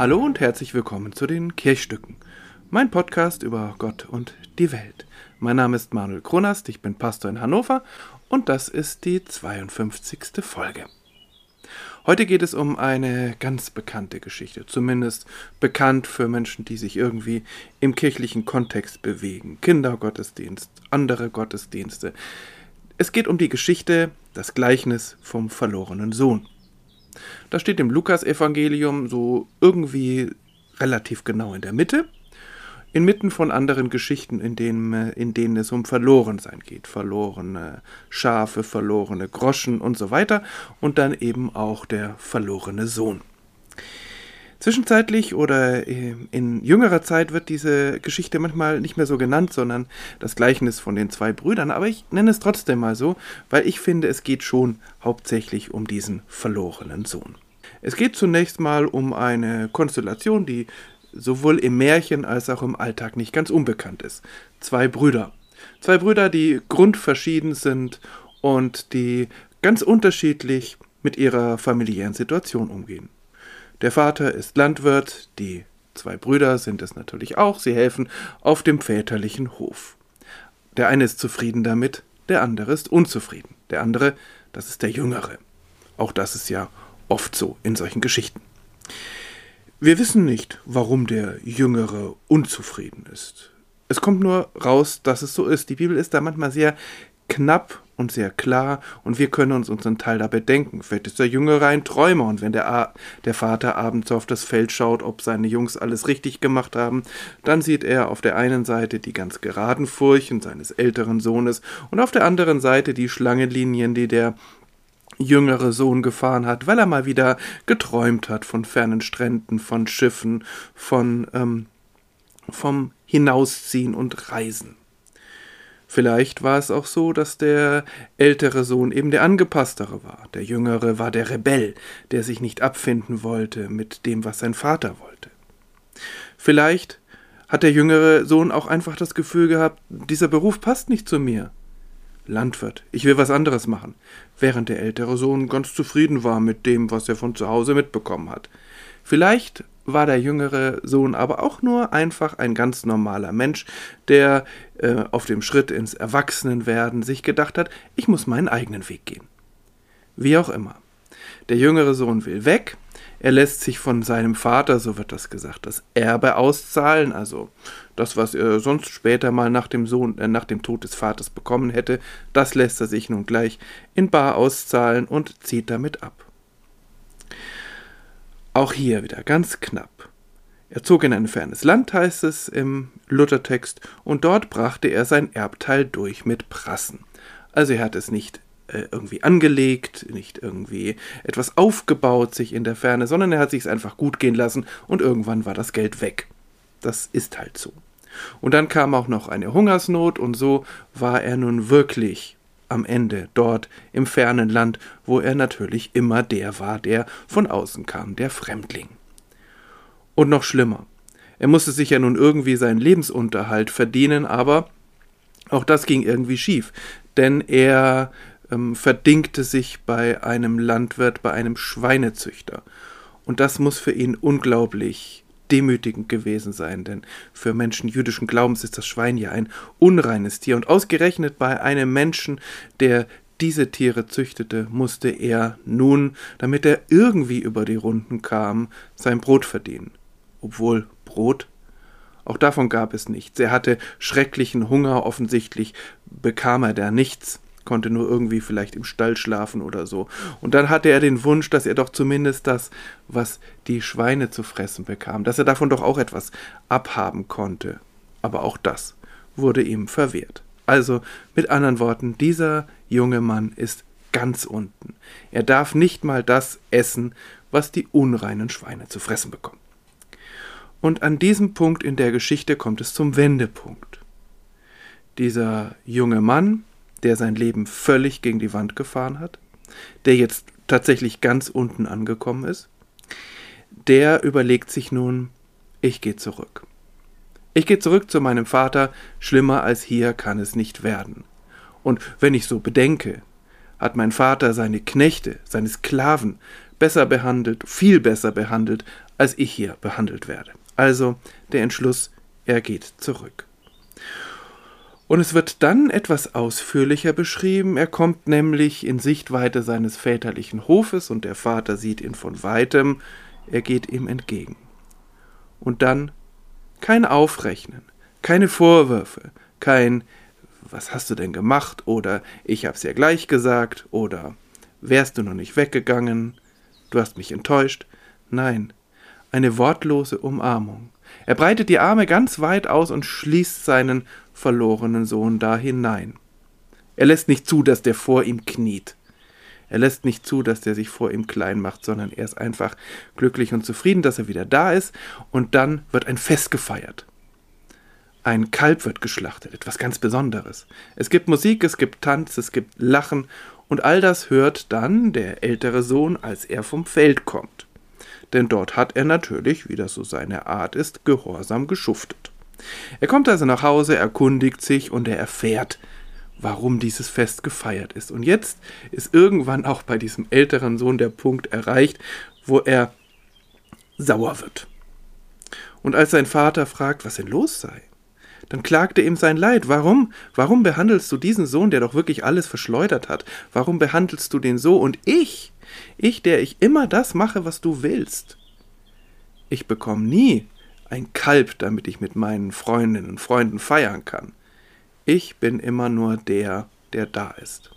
Hallo und herzlich willkommen zu den Kirchstücken, mein Podcast über Gott und die Welt. Mein Name ist Manuel Kronast, ich bin Pastor in Hannover und das ist die 52. Folge. Heute geht es um eine ganz bekannte Geschichte, zumindest bekannt für Menschen, die sich irgendwie im kirchlichen Kontext bewegen. Kindergottesdienst, andere Gottesdienste. Es geht um die Geschichte, das Gleichnis vom verlorenen Sohn. Das steht im Lukasevangelium so irgendwie relativ genau in der Mitte inmitten von anderen Geschichten, in denen, äh, in denen es um Verlorensein geht. Verlorene Schafe, verlorene Groschen und so weiter. Und dann eben auch der verlorene Sohn. Zwischenzeitlich oder äh, in jüngerer Zeit wird diese Geschichte manchmal nicht mehr so genannt, sondern das Gleichnis von den zwei Brüdern. Aber ich nenne es trotzdem mal so, weil ich finde, es geht schon hauptsächlich um diesen verlorenen Sohn. Es geht zunächst mal um eine Konstellation, die sowohl im Märchen als auch im Alltag nicht ganz unbekannt ist. Zwei Brüder. Zwei Brüder, die grundverschieden sind und die ganz unterschiedlich mit ihrer familiären Situation umgehen. Der Vater ist Landwirt, die zwei Brüder sind es natürlich auch, sie helfen auf dem väterlichen Hof. Der eine ist zufrieden damit, der andere ist unzufrieden. Der andere, das ist der Jüngere. Auch das ist ja oft so in solchen Geschichten. Wir wissen nicht, warum der Jüngere unzufrieden ist. Es kommt nur raus, dass es so ist. Die Bibel ist da manchmal sehr knapp und sehr klar und wir können uns unseren Teil dabei denken. Vielleicht ist der Jüngere ein Träumer und wenn der, A der Vater abends auf das Feld schaut, ob seine Jungs alles richtig gemacht haben, dann sieht er auf der einen Seite die ganz geraden Furchen seines älteren Sohnes und auf der anderen Seite die Schlangenlinien, die der jüngere Sohn gefahren hat, weil er mal wieder geträumt hat von fernen Stränden, von Schiffen, von ähm, vom Hinausziehen und Reisen. Vielleicht war es auch so, dass der ältere Sohn eben der angepasstere war, der jüngere war der Rebell, der sich nicht abfinden wollte mit dem, was sein Vater wollte. Vielleicht hat der jüngere Sohn auch einfach das Gefühl gehabt, dieser Beruf passt nicht zu mir. Landwirt, ich will was anderes machen, während der ältere Sohn ganz zufrieden war mit dem, was er von zu Hause mitbekommen hat. Vielleicht war der jüngere Sohn aber auch nur einfach ein ganz normaler Mensch, der äh, auf dem Schritt ins Erwachsenenwerden sich gedacht hat, ich muss meinen eigenen Weg gehen. Wie auch immer. Der jüngere Sohn will weg, er lässt sich von seinem Vater, so wird das gesagt, das Erbe auszahlen, also das, was er sonst später mal nach dem Sohn, äh, nach dem Tod des Vaters bekommen hätte, das lässt er sich nun gleich in Bar auszahlen und zieht damit ab. Auch hier wieder ganz knapp. Er zog in ein fernes Land, heißt es im Luthertext, und dort brachte er sein Erbteil durch mit Prassen. Also er hat es nicht äh, irgendwie angelegt, nicht irgendwie etwas aufgebaut sich in der Ferne, sondern er hat sich es einfach gut gehen lassen und irgendwann war das Geld weg. Das ist halt so. Und dann kam auch noch eine Hungersnot und so war er nun wirklich am Ende dort im fernen Land, wo er natürlich immer der war, der von außen kam, der Fremdling. Und noch schlimmer. Er musste sich ja nun irgendwie seinen Lebensunterhalt verdienen, aber auch das ging irgendwie schief, denn er ähm, verdingte sich bei einem Landwirt, bei einem Schweinezüchter. Und das muss für ihn unglaublich demütigend gewesen sein, denn für Menschen jüdischen Glaubens ist das Schwein ja ein unreines Tier. Und ausgerechnet bei einem Menschen, der diese Tiere züchtete, musste er nun, damit er irgendwie über die Runden kam, sein Brot verdienen. Obwohl Brot auch davon gab es nichts. Er hatte schrecklichen Hunger, offensichtlich bekam er da nichts konnte nur irgendwie vielleicht im Stall schlafen oder so. Und dann hatte er den Wunsch, dass er doch zumindest das, was die Schweine zu fressen bekam, dass er davon doch auch etwas abhaben konnte. Aber auch das wurde ihm verwehrt. Also mit anderen Worten, dieser junge Mann ist ganz unten. Er darf nicht mal das essen, was die unreinen Schweine zu fressen bekommen. Und an diesem Punkt in der Geschichte kommt es zum Wendepunkt. Dieser junge Mann der sein Leben völlig gegen die Wand gefahren hat, der jetzt tatsächlich ganz unten angekommen ist, der überlegt sich nun, ich gehe zurück. Ich gehe zurück zu meinem Vater, schlimmer als hier kann es nicht werden. Und wenn ich so bedenke, hat mein Vater seine Knechte, seine Sklaven besser behandelt, viel besser behandelt, als ich hier behandelt werde. Also der Entschluss, er geht zurück. Und es wird dann etwas ausführlicher beschrieben. Er kommt nämlich in Sichtweite seines väterlichen Hofes und der Vater sieht ihn von weitem. Er geht ihm entgegen. Und dann kein Aufrechnen, keine Vorwürfe, kein Was hast du denn gemacht oder Ich hab's ja gleich gesagt oder Wärst du noch nicht weggegangen, du hast mich enttäuscht. Nein, eine wortlose Umarmung. Er breitet die Arme ganz weit aus und schließt seinen verlorenen Sohn da hinein. Er lässt nicht zu, dass der vor ihm kniet. Er lässt nicht zu, dass der sich vor ihm klein macht, sondern er ist einfach glücklich und zufrieden, dass er wieder da ist, und dann wird ein Fest gefeiert. Ein Kalb wird geschlachtet, etwas ganz Besonderes. Es gibt Musik, es gibt Tanz, es gibt Lachen, und all das hört dann der ältere Sohn, als er vom Feld kommt. Denn dort hat er natürlich, wie das so seine Art ist, gehorsam geschuftet. Er kommt also nach Hause, erkundigt sich und er erfährt, warum dieses Fest gefeiert ist. Und jetzt ist irgendwann auch bei diesem älteren Sohn der Punkt erreicht, wo er sauer wird. Und als sein Vater fragt, was denn los sei, dann klagt er ihm sein Leid. Warum? Warum behandelst du diesen Sohn, der doch wirklich alles verschleudert hat? Warum behandelst du den so? Und ich, ich, der ich immer das mache, was du willst. Ich bekomme nie ein Kalb, damit ich mit meinen Freundinnen und Freunden feiern kann. Ich bin immer nur der, der da ist.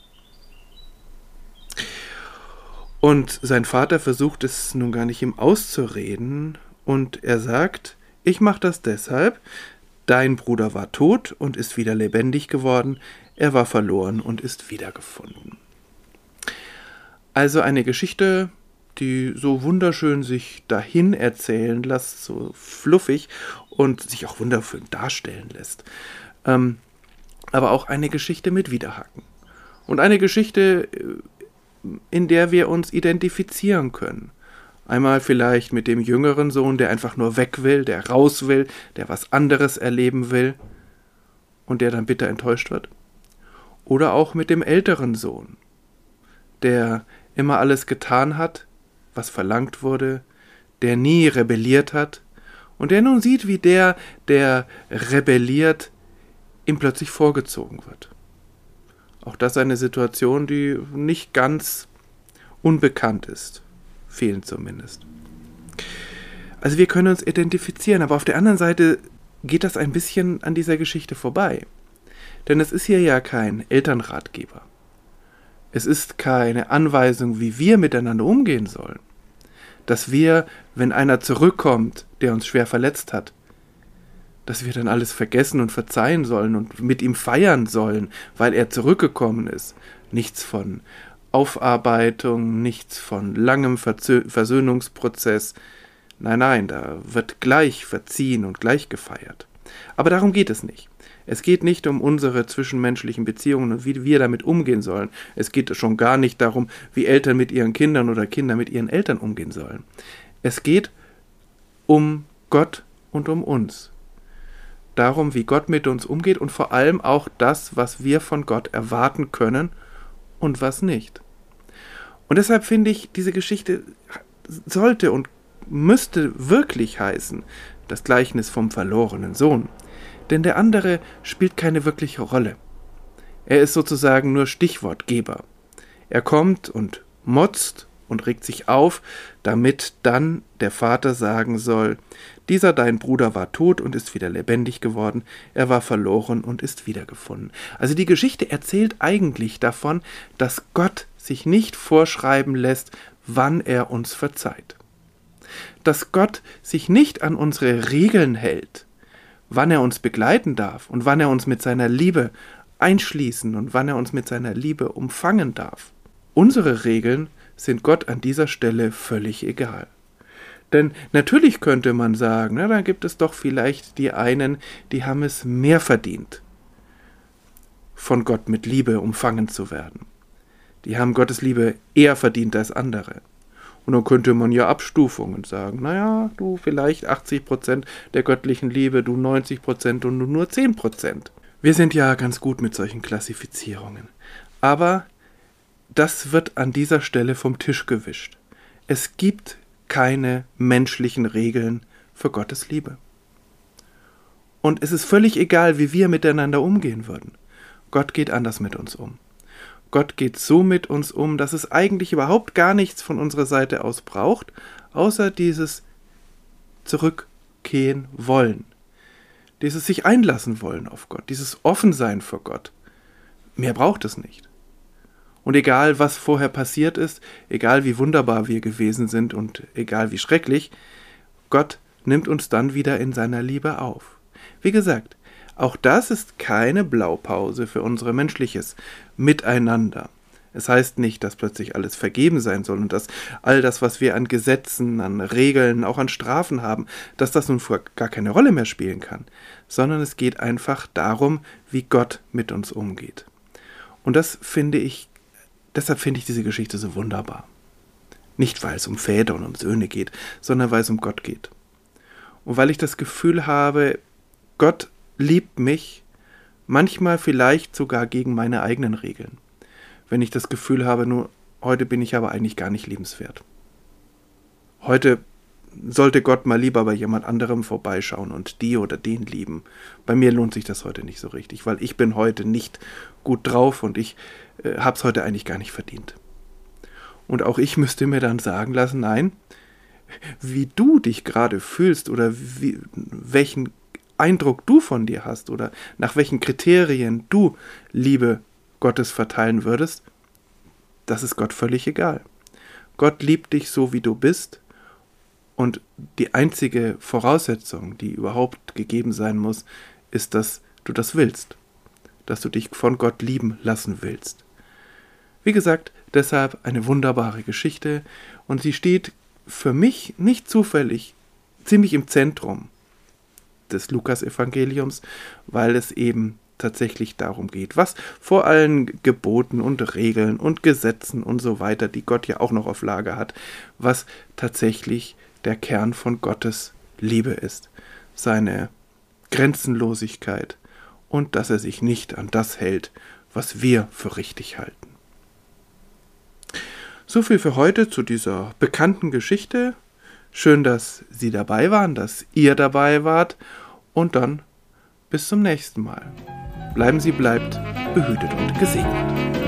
Und sein Vater versucht es nun gar nicht ihm auszureden, und er sagt, ich mache das deshalb, dein Bruder war tot und ist wieder lebendig geworden, er war verloren und ist wiedergefunden. Also eine Geschichte, die so wunderschön sich dahin erzählen lässt, so fluffig und sich auch wunderschön darstellen lässt. Ähm, aber auch eine Geschichte mit Widerhaken. Und eine Geschichte, äh, in der wir uns identifizieren können. Einmal vielleicht mit dem jüngeren Sohn, der einfach nur weg will, der raus will, der was anderes erleben will und der dann bitter enttäuscht wird. Oder auch mit dem älteren Sohn, der immer alles getan hat, was verlangt wurde, der nie rebelliert hat und der nun sieht, wie der, der rebelliert, ihm plötzlich vorgezogen wird. Auch das eine Situation, die nicht ganz unbekannt ist. Vielen zumindest. Also wir können uns identifizieren, aber auf der anderen Seite geht das ein bisschen an dieser Geschichte vorbei. Denn es ist hier ja kein Elternratgeber. Es ist keine Anweisung, wie wir miteinander umgehen sollen. Dass wir, wenn einer zurückkommt, der uns schwer verletzt hat, dass wir dann alles vergessen und verzeihen sollen und mit ihm feiern sollen, weil er zurückgekommen ist. Nichts von Aufarbeitung, nichts von langem Verzö Versöhnungsprozess. Nein, nein, da wird gleich verziehen und gleich gefeiert. Aber darum geht es nicht. Es geht nicht um unsere zwischenmenschlichen Beziehungen und wie wir damit umgehen sollen. Es geht schon gar nicht darum, wie Eltern mit ihren Kindern oder Kinder mit ihren Eltern umgehen sollen. Es geht um Gott und um uns darum, wie Gott mit uns umgeht und vor allem auch das, was wir von Gott erwarten können und was nicht. Und deshalb finde ich, diese Geschichte sollte und müsste wirklich heißen, das Gleichnis vom verlorenen Sohn. Denn der andere spielt keine wirkliche Rolle. Er ist sozusagen nur Stichwortgeber. Er kommt und motzt und regt sich auf, damit dann der Vater sagen soll, dieser dein Bruder war tot und ist wieder lebendig geworden, er war verloren und ist wiedergefunden. Also die Geschichte erzählt eigentlich davon, dass Gott sich nicht vorschreiben lässt, wann er uns verzeiht. Dass Gott sich nicht an unsere Regeln hält, wann er uns begleiten darf und wann er uns mit seiner Liebe einschließen und wann er uns mit seiner Liebe umfangen darf. Unsere Regeln sind Gott an dieser Stelle völlig egal. Denn natürlich könnte man sagen, na, dann gibt es doch vielleicht die einen, die haben es mehr verdient, von Gott mit Liebe umfangen zu werden. Die haben Gottes Liebe eher verdient als andere. Und dann könnte man ja Abstufungen sagen. Naja, du vielleicht 80% der göttlichen Liebe, du 90% und du nur 10%. Wir sind ja ganz gut mit solchen Klassifizierungen. Aber das wird an dieser Stelle vom Tisch gewischt. Es gibt keine menschlichen Regeln für Gottes Liebe. Und es ist völlig egal, wie wir miteinander umgehen würden. Gott geht anders mit uns um. Gott geht so mit uns um, dass es eigentlich überhaupt gar nichts von unserer Seite aus braucht, außer dieses Zurückgehen wollen. Dieses sich einlassen wollen auf Gott, dieses Offensein vor Gott. Mehr braucht es nicht. Und egal, was vorher passiert ist, egal wie wunderbar wir gewesen sind und egal wie schrecklich, Gott nimmt uns dann wieder in seiner Liebe auf. Wie gesagt, auch das ist keine Blaupause für unser menschliches Miteinander. Es heißt nicht, dass plötzlich alles vergeben sein soll und dass all das, was wir an Gesetzen, an Regeln, auch an Strafen haben, dass das nun gar keine Rolle mehr spielen kann, sondern es geht einfach darum, wie Gott mit uns umgeht. Und das finde ich, deshalb finde ich diese Geschichte so wunderbar. Nicht, weil es um Väter und um Söhne geht, sondern weil es um Gott geht. Und weil ich das Gefühl habe, Gott liebt mich, manchmal vielleicht sogar gegen meine eigenen Regeln. Wenn ich das Gefühl habe, nur heute bin ich aber eigentlich gar nicht liebenswert. Heute sollte Gott mal lieber bei jemand anderem vorbeischauen und die oder den lieben. Bei mir lohnt sich das heute nicht so richtig, weil ich bin heute nicht gut drauf und ich äh, hab's heute eigentlich gar nicht verdient. Und auch ich müsste mir dann sagen lassen, nein, wie du dich gerade fühlst oder wie, welchen Eindruck du von dir hast oder nach welchen Kriterien du Liebe Gottes verteilen würdest, das ist Gott völlig egal. Gott liebt dich so, wie du bist und die einzige Voraussetzung, die überhaupt gegeben sein muss, ist, dass du das willst, dass du dich von Gott lieben lassen willst. Wie gesagt, deshalb eine wunderbare Geschichte und sie steht für mich nicht zufällig ziemlich im Zentrum des Lukas-Evangeliums, weil es eben tatsächlich darum geht, was vor allen Geboten und Regeln und Gesetzen und so weiter, die Gott ja auch noch auf Lager hat, was tatsächlich der Kern von Gottes Liebe ist, seine Grenzenlosigkeit und dass er sich nicht an das hält, was wir für richtig halten. So viel für heute zu dieser bekannten Geschichte. Schön, dass Sie dabei waren, dass ihr dabei wart und dann bis zum nächsten Mal. Bleiben Sie bleibt behütet und gesegnet.